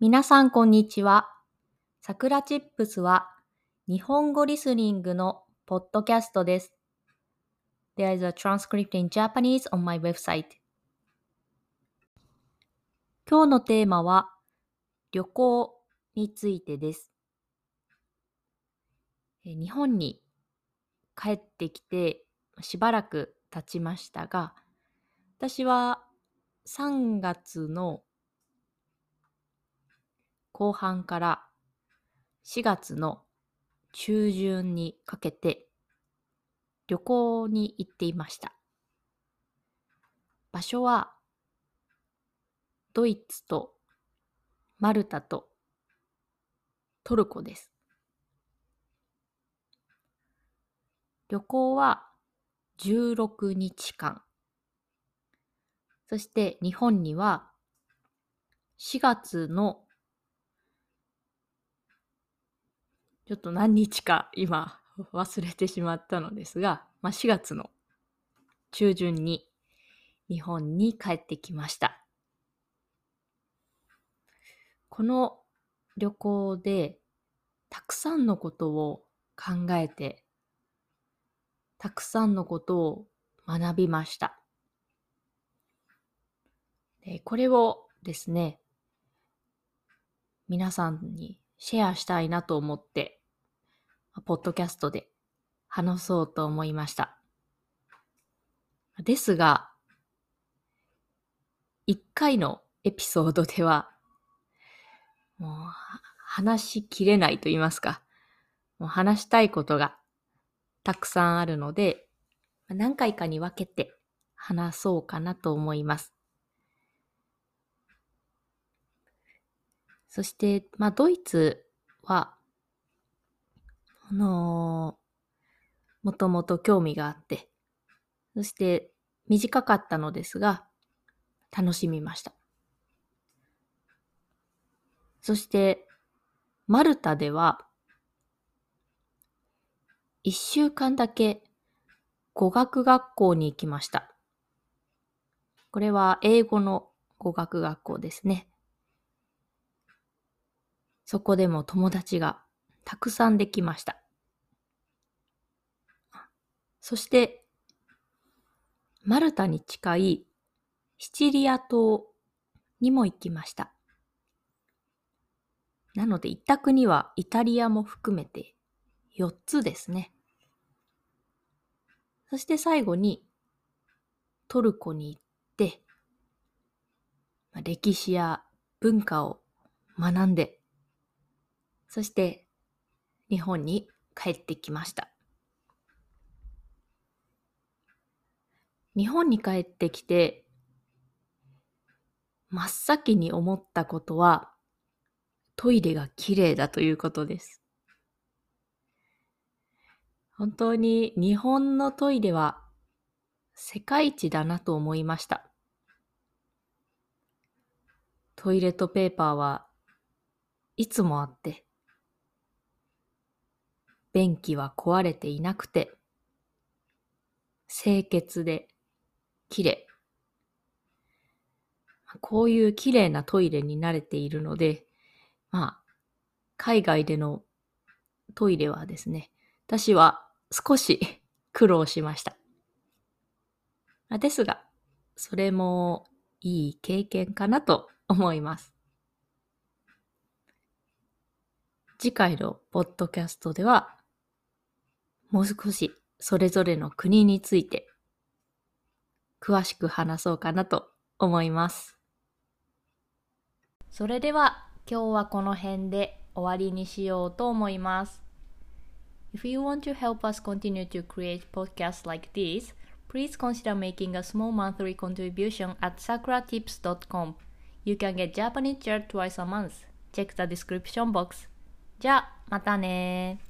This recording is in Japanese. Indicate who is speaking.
Speaker 1: 皆さんこんにちは。さくらチップスは日本語リスニングのポッドキャストです。There is a transcript in Japanese on my website. 今日のテーマは旅行についてです。日本に帰ってきてしばらく経ちましたが、私は3月の後半から4月の中旬にかけて旅行に行っていました。場所はドイツとマルタとトルコです。旅行は16日間。そして日本には4月のちょっと何日か今忘れてしまったのですが、まあ、4月の中旬に日本に帰ってきました。この旅行でたくさんのことを考えて、たくさんのことを学びました。でこれをですね、皆さんにシェアしたいなと思ってポッドキャストで話そうと思いました。ですが、一回のエピソードでは、もう話しきれないと言いますか、もう話したいことがたくさんあるので、何回かに分けて話そうかなと思います。そして、まあ、ドイツはあのー、もともと興味があって、そして短かったのですが、楽しみました。そして、マルタでは、一週間だけ語学学校に行きました。これは英語の語学学校ですね。そこでも友達がたくさんできました。そして、マルタに近いシチリア島にも行きました。なので、一択にはイタリアも含めて4つですね。そして最後にトルコに行って、歴史や文化を学んで、そして日本に帰ってきました。日本に帰ってきて、真っ先に思ったことは、トイレが綺麗だということです。本当に日本のトイレは世界一だなと思いました。トイレットペーパーはいつもあって、便器は壊れていなくて、清潔で綺麗。こういう綺麗なトイレに慣れているので、まあ、海外でのトイレはですね、私は少し 苦労しました。ですが、それもいい経験かなと思います。次回のポッドキャストでは、もう少しそれぞれの国について詳しく話そうかなと思います。それでは今日はこの辺で終わりにしようと思います。If you want to help us continue to create podcasts like this, please consider making a small monthly contribution at sakuratips.com. You can get Japanese chat twice a month. Check the description box. じゃあ、またね